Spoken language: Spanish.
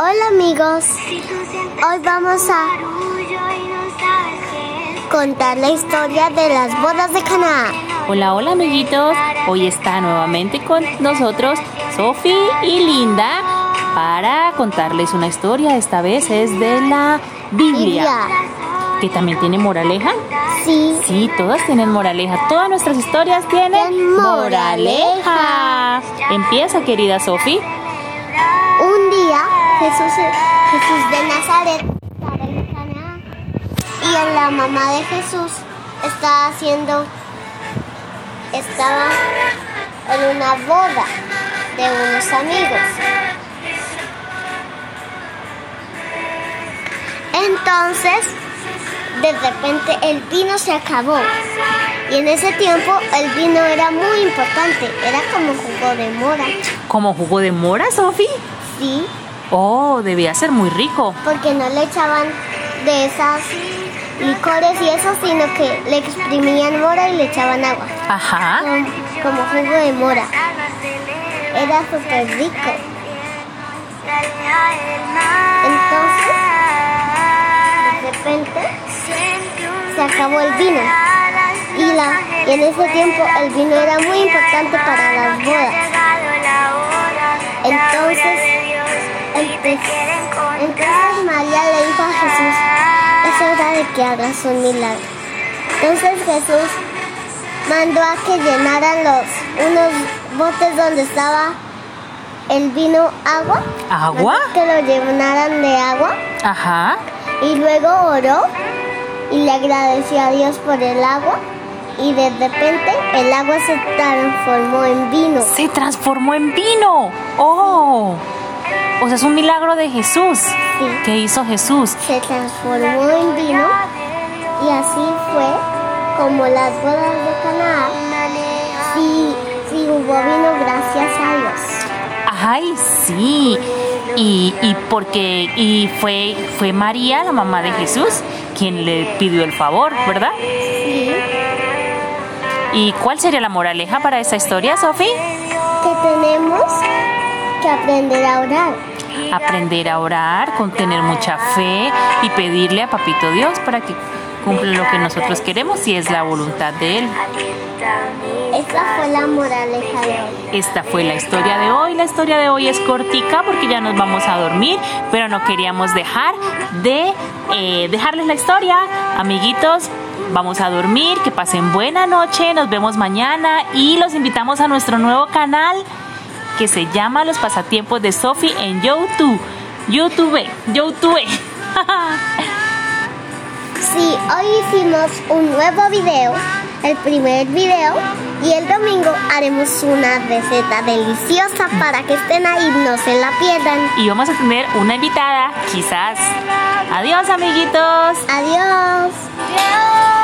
Hola amigos, hoy vamos a contar la historia de las bodas de Cana. Hola, hola amiguitos, hoy está nuevamente con nosotros Sofi y Linda para contarles una historia, esta vez es de la Biblia, que también tiene moraleja. Sí, Sí, todas tienen moraleja, todas nuestras historias tienen Tienen moraleja. Empieza querida Sofi. Jesús, Jesús de Nazaret estaba en Cana y la mamá de Jesús estaba haciendo, estaba en una boda de unos amigos. Entonces, de repente el vino se acabó. Y en ese tiempo el vino era muy importante, era como jugo de mora. ¿Como jugo de mora, Sofi? Sí, Oh, debía ser muy rico. porque no le echaban de esas licores y eso, sino que le exprimían mora y le echaban agua, Ajá. como, como jugo de mora. Era súper rico. Entonces, de repente, se acabó el vino. Y, la, y en ese tiempo el vino era muy importante para las bodas. Entonces, entonces María le dijo a Jesús, es hora de que hagas un milagro. Entonces Jesús mandó a que llenaran los unos botes donde estaba el vino agua. ¿Agua? Que lo llenaran de agua. Ajá. Y luego oró y le agradeció a Dios por el agua. Y de repente el agua se transformó en vino. Se transformó en vino. Oh. O sea, es un milagro de Jesús. Sí. ¿Qué hizo Jesús? Se transformó en vino y así fue como las bodas de Canaán. Sí, sí hubo vino gracias a Dios. Ay, sí. Y, y porque y fue fue María, la mamá de Jesús, quien le pidió el favor, ¿verdad? Sí, ¿Y cuál sería la moraleja para esta historia, Sofi? que tenemos que aprender a orar. Aprender a orar, con tener mucha fe y pedirle a Papito Dios para que cumpla lo que nosotros queremos y es la voluntad de Él. Esa fue la moraleja de hoy. Esta fue la historia de hoy. La historia de hoy es cortica porque ya nos vamos a dormir, pero no queríamos dejar de eh, dejarles la historia. Amiguitos, vamos a dormir, que pasen buena noche, nos vemos mañana y los invitamos a nuestro nuevo canal que se llama Los Pasatiempos de Sophie en YouTube. YouTube, YouTube. Sí, hoy hicimos un nuevo video, el primer video, y el domingo haremos una receta deliciosa para que estén ahí, no se la pierdan. y vamos a tener una invitada, quizás. Adiós, amiguitos. Adiós. Dios.